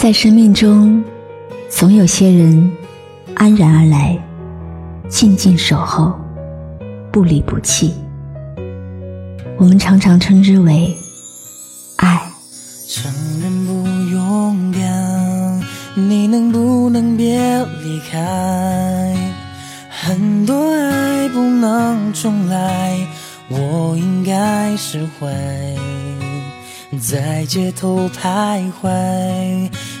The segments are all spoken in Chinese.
在生命中，总有些人安然而来，静静守候，不离不弃。我们常常称之为爱。承认不勇敢，你能不能别离开？很多爱不能重来，我应该释怀。在街头徘徊，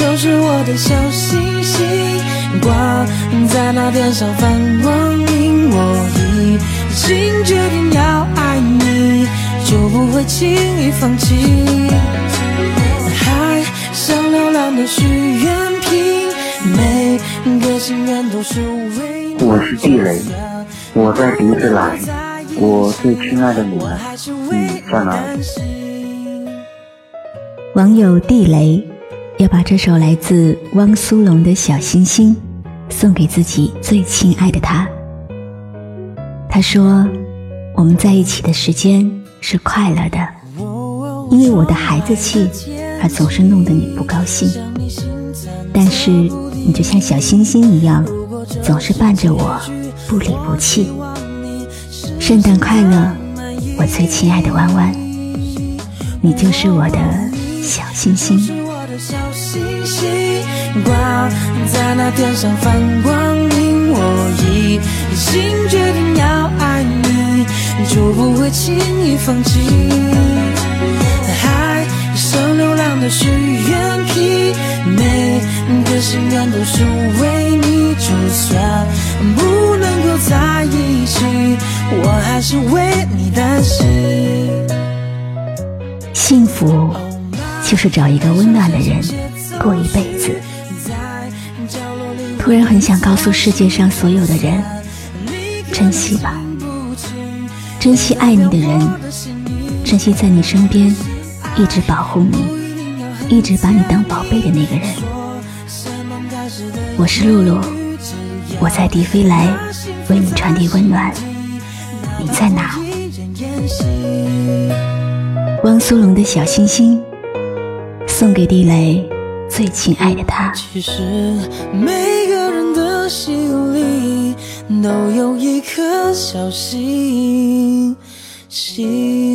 就是我的小星星，挂在那天上放光明。我已经决定要爱你，就不会轻易放弃。海上流浪的许愿瓶，每个心愿都是为你。我是地雷，我在鼻子来，我最亲爱的你们，你在哪里？网友地雷。要把这首来自汪苏泷的小星星送给自己最亲爱的他。他说：“我们在一起的时间是快乐的，因为我的孩子气而总是弄得你不高兴。但是你就像小星星一样，总是伴着我不离不弃。圣诞快乐，我最亲爱的弯弯，你就是我的小星星。”小星挂在那天上放光明，我已经决定要爱你，就不会轻易放弃。海像流浪的许愿瓶，每个心愿都是为你，就算不能够在一起，我还是为你担心。幸福。就是找一个温暖的人过一辈子。突然很想告诉世界上所有的人，珍惜吧，珍惜爱你的人，珍惜在你身边一直保护你、一直把你当宝贝的那个人。我是露露，我在迪飞来为你传递温暖。你在哪？汪苏泷的小星星。送给地雷最亲爱的他。其实每个人的心里都有一颗小星星。